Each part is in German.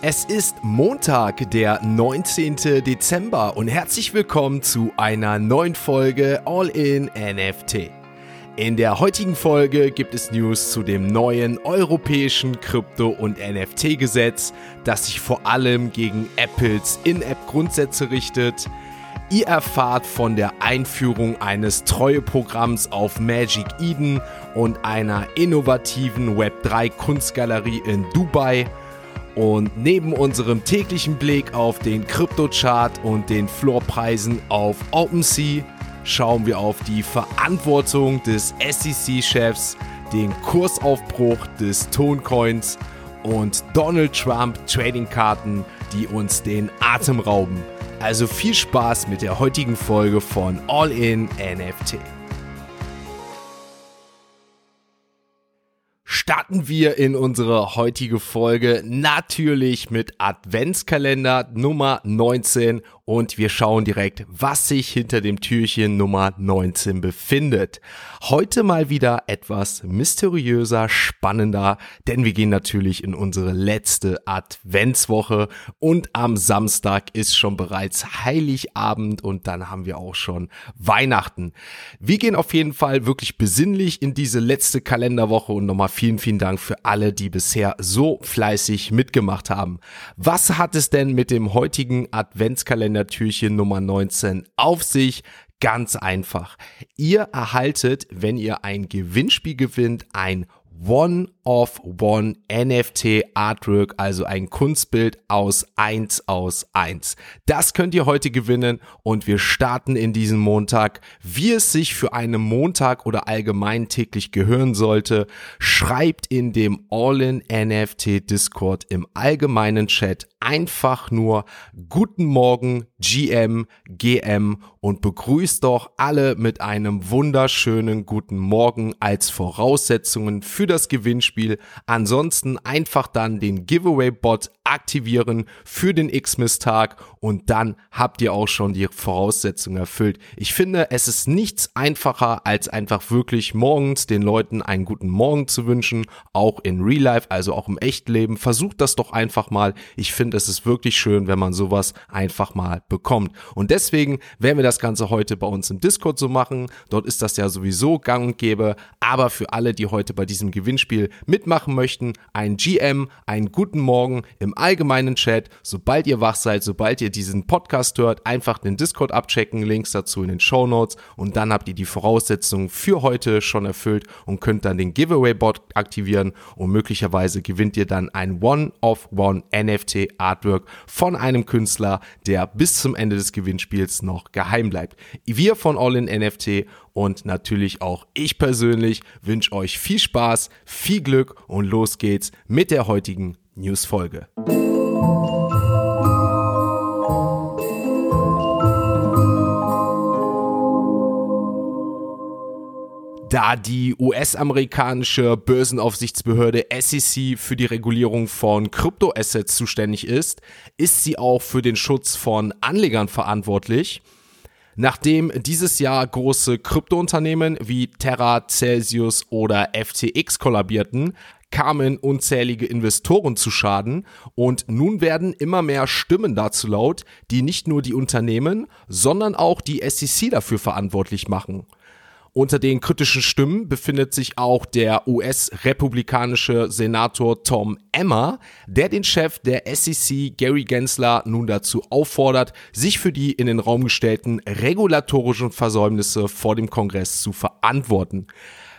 Es ist Montag, der 19. Dezember und herzlich willkommen zu einer neuen Folge All in NFT. In der heutigen Folge gibt es News zu dem neuen europäischen Krypto- und NFT-Gesetz, das sich vor allem gegen Apples In-App-Grundsätze richtet. Ihr erfahrt von der Einführung eines Treueprogramms auf Magic Eden und einer innovativen Web3 Kunstgalerie in Dubai. Und neben unserem täglichen Blick auf den Kryptochart und den Floorpreisen auf OpenSea schauen wir auf die Verantwortung des SEC-Chefs, den Kursaufbruch des Toncoins und Donald Trump Trading-Karten, die uns den Atem rauben. Also viel Spaß mit der heutigen Folge von All in NFT. Starten wir in unsere heutige Folge natürlich mit Adventskalender Nummer 19 und wir schauen direkt, was sich hinter dem Türchen Nummer 19 befindet. Heute mal wieder etwas mysteriöser, spannender, denn wir gehen natürlich in unsere letzte Adventswoche und am Samstag ist schon bereits Heiligabend und dann haben wir auch schon Weihnachten. Wir gehen auf jeden Fall wirklich besinnlich in diese letzte Kalenderwoche und nochmal vielen, vielen Dank für alle, die bisher so fleißig mitgemacht haben. Was hat es denn mit dem heutigen Adventskalender Türchen Nummer 19 auf sich. Ganz einfach. Ihr erhaltet, wenn ihr ein Gewinnspiel gewinnt, ein One-of-One NFT Artwork, also ein Kunstbild aus 1 aus 1. Das könnt ihr heute gewinnen und wir starten in diesem Montag, wie es sich für einen Montag oder allgemein täglich gehören sollte. Schreibt in dem All-in NFT Discord im allgemeinen Chat einfach nur Guten Morgen GM, GM und begrüßt doch alle mit einem wunderschönen guten Morgen als Voraussetzungen für das Gewinnspiel. Ansonsten einfach dann den Giveaway-Bot aktivieren für den Xmas-Tag und dann habt ihr auch schon die Voraussetzungen erfüllt. Ich finde, es ist nichts einfacher, als einfach wirklich morgens den Leuten einen guten Morgen zu wünschen, auch in Real Life, also auch im Echtleben. Versucht das doch einfach mal. Ich finde, es ist wirklich schön, wenn man sowas einfach mal bekommt. Und deswegen werden wir das Ganze heute bei uns im Discord so machen. Dort ist das ja sowieso gang und gäbe. Aber für alle, die heute bei diesem Gewinnspiel mitmachen möchten, ein GM, einen guten Morgen im allgemeinen Chat. Sobald ihr wach seid, sobald ihr diesen Podcast hört, einfach den Discord abchecken, Links dazu in den Show Notes und dann habt ihr die Voraussetzungen für heute schon erfüllt und könnt dann den Giveaway-Bot aktivieren und möglicherweise gewinnt ihr dann ein One-of-One NFT Artwork von einem Künstler, der bis zum Ende des Gewinnspiels noch geheim bleibt. Wir von All in NFT und natürlich auch ich persönlich wünsche euch viel Spaß, viel Glück und los geht's mit der heutigen News-Folge. Da die US-amerikanische Börsenaufsichtsbehörde SEC für die Regulierung von Kryptoassets zuständig ist, ist sie auch für den Schutz von Anlegern verantwortlich. Nachdem dieses Jahr große Kryptounternehmen wie Terra, Celsius oder FTX kollabierten, kamen unzählige Investoren zu Schaden und nun werden immer mehr Stimmen dazu laut, die nicht nur die Unternehmen, sondern auch die SEC dafür verantwortlich machen. Unter den kritischen Stimmen befindet sich auch der US-republikanische Senator Tom Emmer, der den Chef der SEC Gary Gensler nun dazu auffordert, sich für die in den Raum gestellten regulatorischen Versäumnisse vor dem Kongress zu verantworten.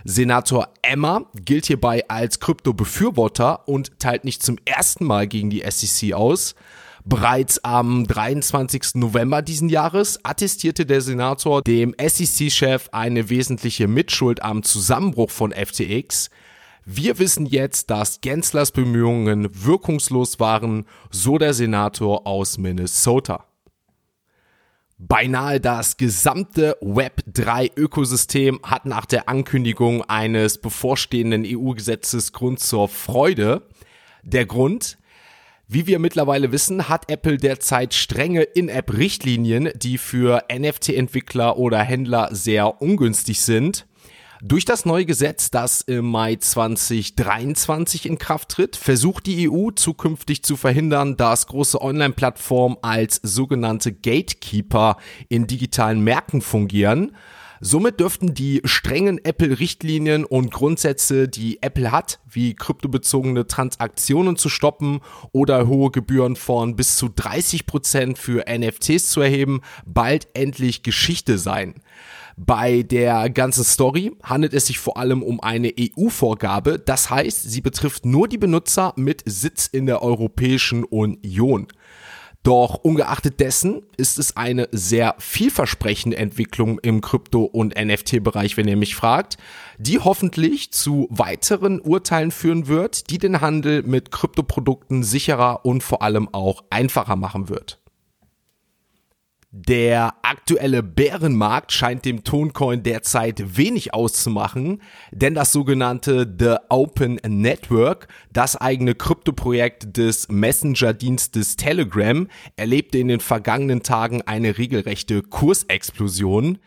Senator Emmer gilt hierbei als Krypto-Befürworter und teilt nicht zum ersten Mal gegen die SEC aus. Bereits am 23. November diesen Jahres attestierte der Senator dem SEC-Chef eine wesentliche Mitschuld am Zusammenbruch von FTX. Wir wissen jetzt, dass Genslers Bemühungen wirkungslos waren, so der Senator aus Minnesota. Beinahe das gesamte Web3-Ökosystem hat nach der Ankündigung eines bevorstehenden EU-Gesetzes Grund zur Freude. Der Grund? Wie wir mittlerweile wissen, hat Apple derzeit strenge In-App-Richtlinien, die für NFT-Entwickler oder Händler sehr ungünstig sind. Durch das neue Gesetz, das im Mai 2023 in Kraft tritt, versucht die EU zukünftig zu verhindern, dass große Online-Plattformen als sogenannte Gatekeeper in digitalen Märkten fungieren. Somit dürften die strengen Apple-Richtlinien und Grundsätze, die Apple hat, wie kryptobezogene Transaktionen zu stoppen oder hohe Gebühren von bis zu 30 Prozent für NFTs zu erheben, bald endlich Geschichte sein. Bei der ganzen Story handelt es sich vor allem um eine EU-Vorgabe, das heißt, sie betrifft nur die Benutzer mit Sitz in der Europäischen Union. Doch ungeachtet dessen ist es eine sehr vielversprechende Entwicklung im Krypto- und NFT-Bereich, wenn ihr mich fragt, die hoffentlich zu weiteren Urteilen führen wird, die den Handel mit Kryptoprodukten sicherer und vor allem auch einfacher machen wird. Der aktuelle Bärenmarkt scheint dem Toncoin derzeit wenig auszumachen, denn das sogenannte The Open Network, das eigene Kryptoprojekt des Messenger-Dienstes Telegram, erlebte in den vergangenen Tagen eine regelrechte Kursexplosion.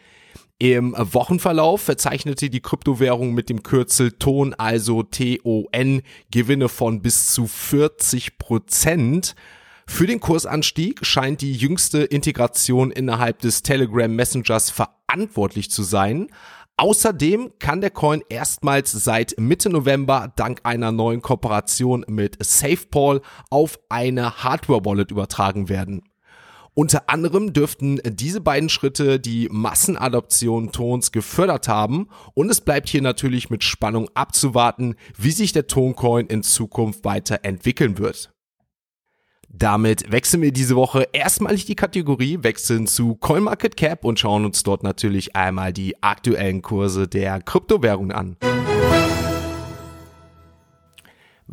Im Wochenverlauf verzeichnete die Kryptowährung mit dem Kürzel TON, also T-O-N, Gewinne von bis zu 40 Prozent. Für den Kursanstieg scheint die jüngste Integration innerhalb des Telegram Messengers verantwortlich zu sein. Außerdem kann der Coin erstmals seit Mitte November dank einer neuen Kooperation mit SafePaul auf eine Hardware-Wallet übertragen werden. Unter anderem dürften diese beiden Schritte die Massenadoption Tons gefördert haben und es bleibt hier natürlich mit Spannung abzuwarten, wie sich der Toncoin in Zukunft weiterentwickeln wird. Damit wechseln wir diese Woche erstmalig die Kategorie, wechseln zu CoinMarketCap und schauen uns dort natürlich einmal die aktuellen Kurse der Kryptowährungen an.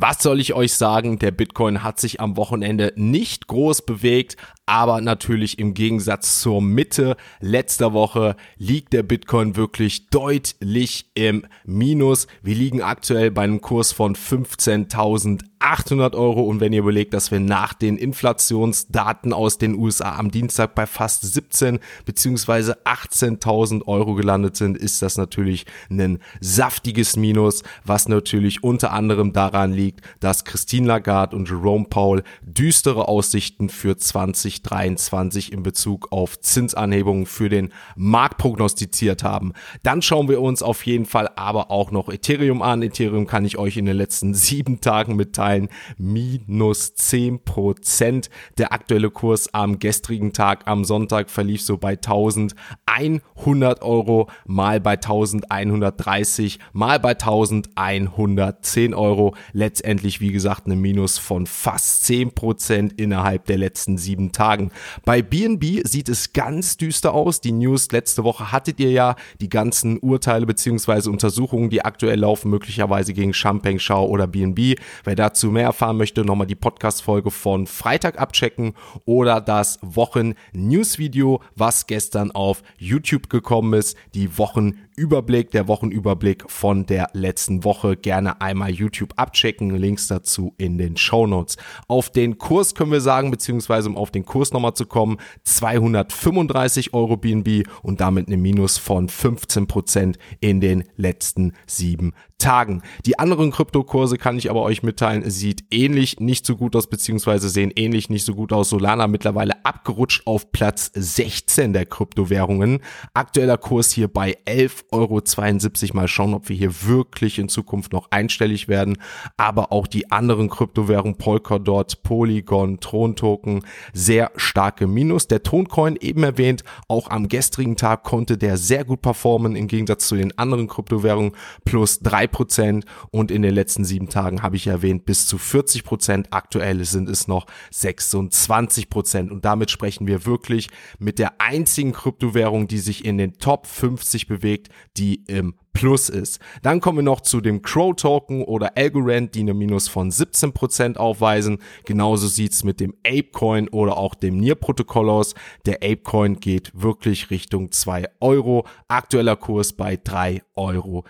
Was soll ich euch sagen? Der Bitcoin hat sich am Wochenende nicht groß bewegt, aber natürlich im Gegensatz zur Mitte letzter Woche liegt der Bitcoin wirklich deutlich im Minus. Wir liegen aktuell bei einem Kurs von 15.000 800 Euro und wenn ihr überlegt, dass wir nach den Inflationsdaten aus den USA am Dienstag bei fast 17 beziehungsweise 18.000 Euro gelandet sind, ist das natürlich ein saftiges Minus, was natürlich unter anderem daran liegt, dass Christine Lagarde und Jerome Powell düstere Aussichten für 2023 in Bezug auf Zinsanhebungen für den Markt prognostiziert haben. Dann schauen wir uns auf jeden Fall aber auch noch Ethereum an. Ethereum kann ich euch in den letzten sieben Tagen mitteilen gefallen, minus 10 Prozent. Der aktuelle Kurs am gestrigen Tag, am Sonntag, verlief so bei 1100 Euro, mal bei 1130, mal bei 1110 Euro. Letztendlich, wie gesagt, eine Minus von fast 10 Prozent innerhalb der letzten sieben Tagen. Bei BNB sieht es ganz düster aus. Die News letzte Woche hattet ihr ja die ganzen Urteile beziehungsweise Untersuchungen, die aktuell laufen, möglicherweise gegen Champagne Schau oder BNB. Wer dazu dazu mehr erfahren möchte, nochmal die Podcast-Folge von Freitag abchecken oder das Wochen-News-Video, was gestern auf YouTube gekommen ist. Die Wochenüberblick, der Wochenüberblick von der letzten Woche. Gerne einmal YouTube abchecken. Links dazu in den Show Notes. Auf den Kurs können wir sagen, beziehungsweise um auf den Kurs nochmal zu kommen, 235 Euro BNB und damit eine Minus von 15 Prozent in den letzten sieben Tagen. Die anderen Kryptokurse kann ich aber euch mitteilen, sieht ähnlich nicht so gut aus, beziehungsweise sehen ähnlich nicht so gut aus. Solana mittlerweile abgerutscht auf Platz 16 der Kryptowährungen. Aktueller Kurs hier bei 11,72 Euro. Mal schauen, ob wir hier wirklich in Zukunft noch einstellig werden. Aber auch die anderen Kryptowährungen, Polkadot, Polygon, Tron-Token, sehr starke Minus. Der Toncoin eben erwähnt, auch am gestrigen Tag konnte der sehr gut performen im Gegensatz zu den anderen Kryptowährungen plus drei Prozent und in den letzten sieben Tagen habe ich erwähnt bis zu 40 Prozent. Aktuell sind es noch 26 Prozent und damit sprechen wir wirklich mit der einzigen Kryptowährung, die sich in den Top 50 bewegt, die im Plus ist. Dann kommen wir noch zu dem Crow Token oder Algorand, die eine Minus von 17% aufweisen. Genauso sieht's mit dem Apecoin oder auch dem Nier Protokoll aus. Der Apecoin geht wirklich Richtung 2 Euro. Aktueller Kurs bei 3,30 Euro.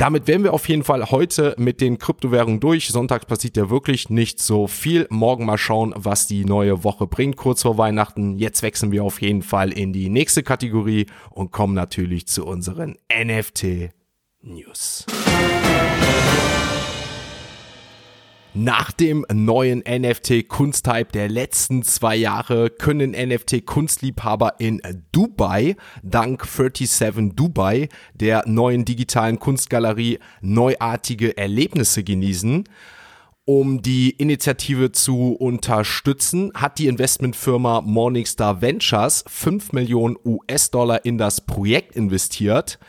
Damit wären wir auf jeden Fall heute mit den Kryptowährungen durch. Sonntags passiert ja wirklich nicht so viel. Morgen mal schauen, was die neue Woche bringt, kurz vor Weihnachten. Jetzt wechseln wir auf jeden Fall in die nächste Kategorie und kommen natürlich zu unseren NFT News. Nach dem neuen NFT-Kunsthype der letzten zwei Jahre können NFT-Kunstliebhaber in Dubai dank 37 Dubai, der neuen digitalen Kunstgalerie, neuartige Erlebnisse genießen. Um die Initiative zu unterstützen, hat die Investmentfirma Morningstar Ventures 5 Millionen US-Dollar in das Projekt investiert.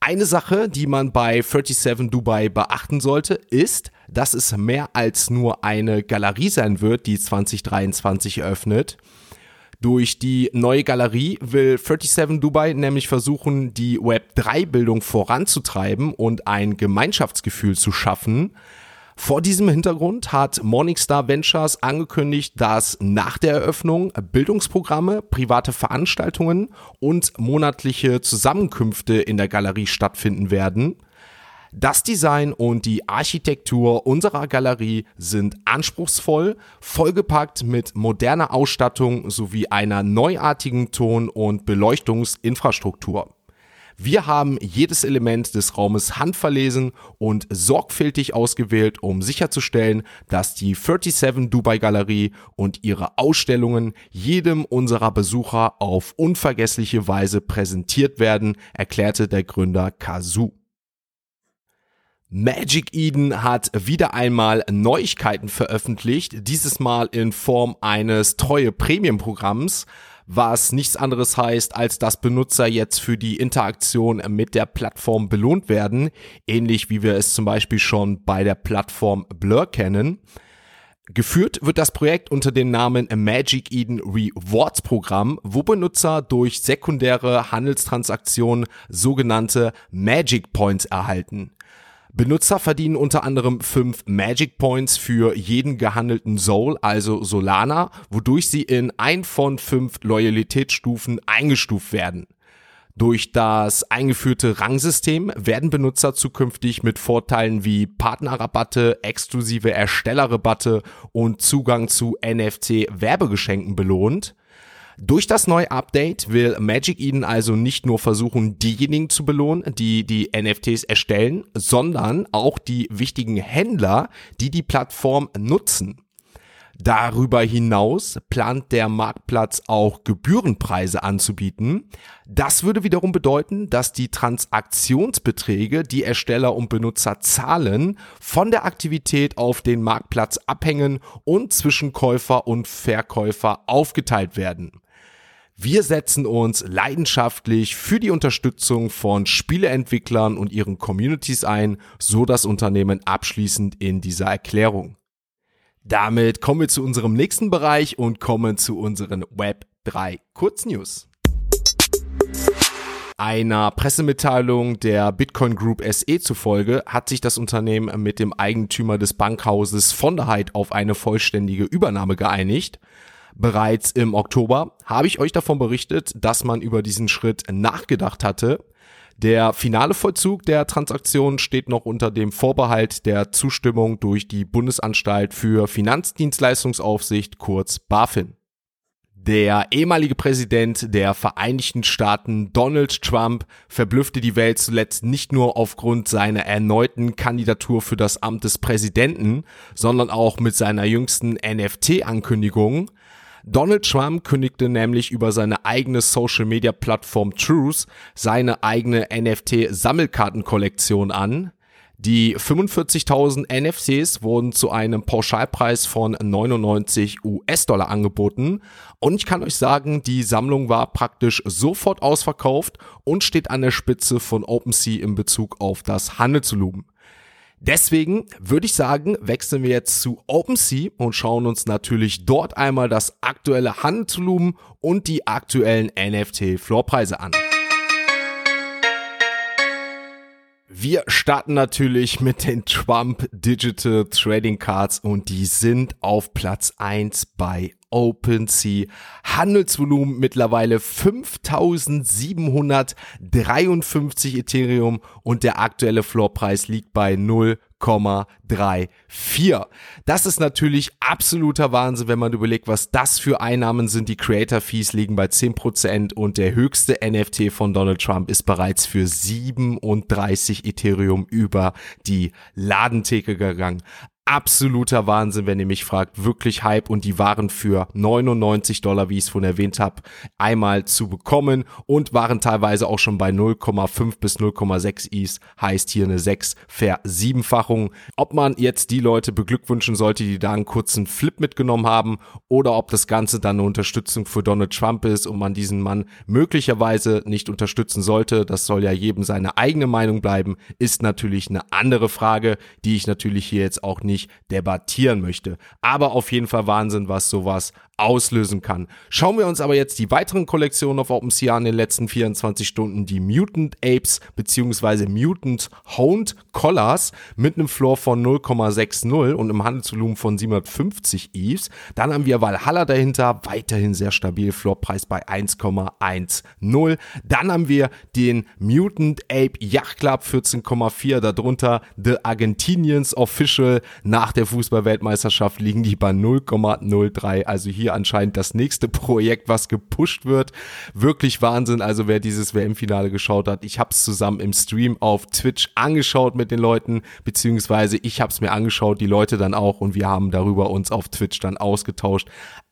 Eine Sache, die man bei 37 Dubai beachten sollte, ist, dass es mehr als nur eine Galerie sein wird, die 2023 eröffnet. Durch die neue Galerie will 37 Dubai nämlich versuchen, die Web3-Bildung voranzutreiben und ein Gemeinschaftsgefühl zu schaffen. Vor diesem Hintergrund hat Morningstar Ventures angekündigt, dass nach der Eröffnung Bildungsprogramme, private Veranstaltungen und monatliche Zusammenkünfte in der Galerie stattfinden werden. Das Design und die Architektur unserer Galerie sind anspruchsvoll, vollgepackt mit moderner Ausstattung sowie einer neuartigen Ton- und Beleuchtungsinfrastruktur. Wir haben jedes Element des Raumes handverlesen und sorgfältig ausgewählt, um sicherzustellen, dass die 37 Dubai Galerie und ihre Ausstellungen jedem unserer Besucher auf unvergessliche Weise präsentiert werden, erklärte der Gründer Kazu. Magic Eden hat wieder einmal Neuigkeiten veröffentlicht, dieses Mal in Form eines treue Premium-Programms was nichts anderes heißt, als dass Benutzer jetzt für die Interaktion mit der Plattform belohnt werden, ähnlich wie wir es zum Beispiel schon bei der Plattform Blur kennen. Geführt wird das Projekt unter dem Namen Magic Eden Rewards Programm, wo Benutzer durch sekundäre Handelstransaktionen sogenannte Magic Points erhalten. Benutzer verdienen unter anderem 5 Magic Points für jeden gehandelten Soul, also Solana, wodurch sie in ein von 5 Loyalitätsstufen eingestuft werden. Durch das eingeführte Rangsystem werden Benutzer zukünftig mit Vorteilen wie Partnerrabatte, exklusive Erstellerrabatte und Zugang zu NFT-Werbegeschenken belohnt. Durch das neue Update will Magic Eden also nicht nur versuchen, diejenigen zu belohnen, die die NFTs erstellen, sondern auch die wichtigen Händler, die die Plattform nutzen. Darüber hinaus plant der Marktplatz auch Gebührenpreise anzubieten. Das würde wiederum bedeuten, dass die Transaktionsbeträge, die Ersteller und Benutzer zahlen, von der Aktivität auf den Marktplatz abhängen und zwischen Käufer und Verkäufer aufgeteilt werden. Wir setzen uns leidenschaftlich für die Unterstützung von Spieleentwicklern und ihren Communities ein, so das Unternehmen abschließend in dieser Erklärung. Damit kommen wir zu unserem nächsten Bereich und kommen zu unseren Web 3 Kurznews. Einer Pressemitteilung der Bitcoin Group SE zufolge hat sich das Unternehmen mit dem Eigentümer des Bankhauses von der Heid auf eine vollständige Übernahme geeinigt. Bereits im Oktober habe ich euch davon berichtet, dass man über diesen Schritt nachgedacht hatte. Der finale Vollzug der Transaktion steht noch unter dem Vorbehalt der Zustimmung durch die Bundesanstalt für Finanzdienstleistungsaufsicht, kurz BaFin. Der ehemalige Präsident der Vereinigten Staaten Donald Trump verblüffte die Welt zuletzt nicht nur aufgrund seiner erneuten Kandidatur für das Amt des Präsidenten, sondern auch mit seiner jüngsten NFT-Ankündigung. Donald Trump kündigte nämlich über seine eigene Social-Media-Plattform Truth seine eigene NFT-Sammelkartenkollektion an. Die 45.000 NFCs wurden zu einem Pauschalpreis von 99 US-Dollar angeboten und ich kann euch sagen, die Sammlung war praktisch sofort ausverkauft und steht an der Spitze von OpenSea in Bezug auf das Handelsvolumen. Deswegen würde ich sagen, wechseln wir jetzt zu OpenSea und schauen uns natürlich dort einmal das aktuelle Handelsvolumen und die aktuellen NFT-Floorpreise an. Wir starten natürlich mit den Trump Digital Trading Cards und die sind auf Platz 1 bei OpenSea. Handelsvolumen mittlerweile 5753 Ethereum und der aktuelle Floorpreis liegt bei 0. 0,34. Das ist natürlich absoluter Wahnsinn, wenn man überlegt, was das für Einnahmen sind. Die Creator Fees liegen bei 10% und der höchste NFT von Donald Trump ist bereits für 37 Ethereum über die Ladentheke gegangen absoluter Wahnsinn, wenn ihr mich fragt. Wirklich Hype und die waren für 99 Dollar, wie ich es vorhin erwähnt habe, einmal zu bekommen und waren teilweise auch schon bei 0,5 bis 0,6 Is, heißt hier eine 6 Versiebenfachung. Ob man jetzt die Leute beglückwünschen sollte, die da einen kurzen Flip mitgenommen haben oder ob das Ganze dann eine Unterstützung für Donald Trump ist und man diesen Mann möglicherweise nicht unterstützen sollte, das soll ja jedem seine eigene Meinung bleiben, ist natürlich eine andere Frage, die ich natürlich hier jetzt auch nicht nicht debattieren möchte. Aber auf jeden Fall Wahnsinn, was sowas auslösen kann. Schauen wir uns aber jetzt die weiteren Kollektionen auf OpenSea an in den letzten 24 Stunden. Die Mutant Apes bzw. Mutant Honed Collars mit einem Floor von 0,60 und einem Handelsvolumen von 750 EVs. Dann haben wir Valhalla dahinter, weiterhin sehr stabil, Floorpreis bei 1,10. Dann haben wir den Mutant Ape Yacht Club 14,4, darunter The Argentinians Official. Nach der Fußballweltmeisterschaft liegen die bei 0,03, also hier hier anscheinend das nächste Projekt, was gepusht wird. Wirklich Wahnsinn. Also wer dieses WM-Finale geschaut hat, ich habe es zusammen im Stream auf Twitch angeschaut mit den Leuten, beziehungsweise ich habe es mir angeschaut, die Leute dann auch und wir haben darüber uns auf Twitch dann ausgetauscht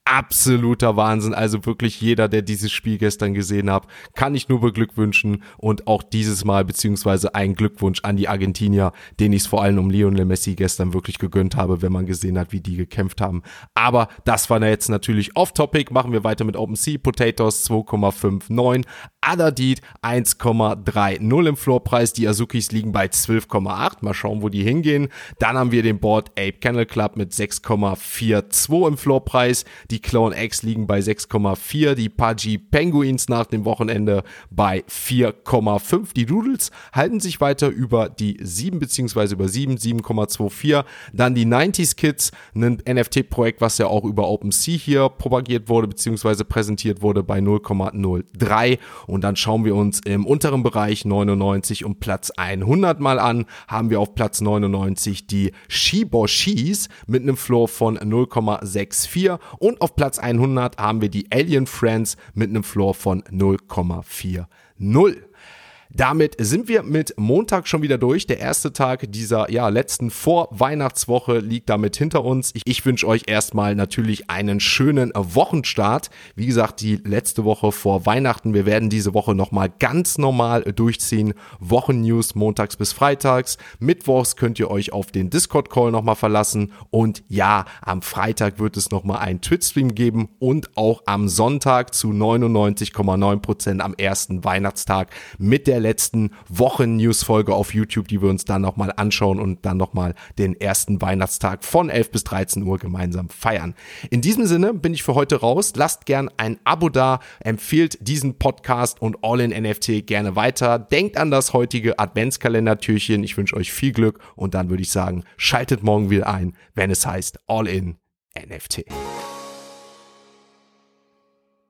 absoluter Wahnsinn. Also wirklich jeder, der dieses Spiel gestern gesehen hat, kann ich nur beglückwünschen und auch dieses Mal beziehungsweise ein Glückwunsch an die Argentinier, den ich es vor allem um Lionel Messi gestern wirklich gegönnt habe, wenn man gesehen hat, wie die gekämpft haben. Aber das war jetzt natürlich off-topic. Machen wir weiter mit OpenSea. Potatoes 2,59. Adadid 1,30 im Floorpreis. Die Azukis liegen bei 12,8. Mal schauen, wo die hingehen. Dann haben wir den Board Ape Kennel Club mit 6,42 im Floorpreis. Die Clone X liegen bei 6,4. Die Pudgy Penguins nach dem Wochenende bei 4,5. Die Doodles halten sich weiter über die 7 bzw. über 7, 7,24. Dann die 90s Kids, ein NFT-Projekt, was ja auch über OpenSea hier propagiert wurde bzw. präsentiert wurde bei 0,03. Und dann schauen wir uns im unteren Bereich 99 und Platz 100 mal an. Haben wir auf Platz 99 die Shiboshis mit einem Floor von 0,64 und auf Platz 100 haben wir die Alien Friends mit einem Floor von 0,40. Damit sind wir mit Montag schon wieder durch. Der erste Tag dieser ja, letzten Vorweihnachtswoche liegt damit hinter uns. Ich, ich wünsche euch erstmal natürlich einen schönen Wochenstart. Wie gesagt, die letzte Woche vor Weihnachten. Wir werden diese Woche nochmal ganz normal durchziehen. Wochennews montags bis freitags. Mittwochs könnt ihr euch auf den Discord-Call nochmal verlassen. Und ja, am Freitag wird es nochmal einen Twitch-Stream geben und auch am Sonntag zu 99,9% am ersten Weihnachtstag mit der letzten Wochen-News-Folge auf YouTube, die wir uns dann nochmal anschauen und dann nochmal den ersten Weihnachtstag von 11 bis 13 Uhr gemeinsam feiern. In diesem Sinne bin ich für heute raus. Lasst gern ein Abo da, empfehlt diesen Podcast und All in NFT gerne weiter. Denkt an das heutige Adventskalender-Türchen. Ich wünsche euch viel Glück und dann würde ich sagen, schaltet morgen wieder ein, wenn es heißt All in NFT.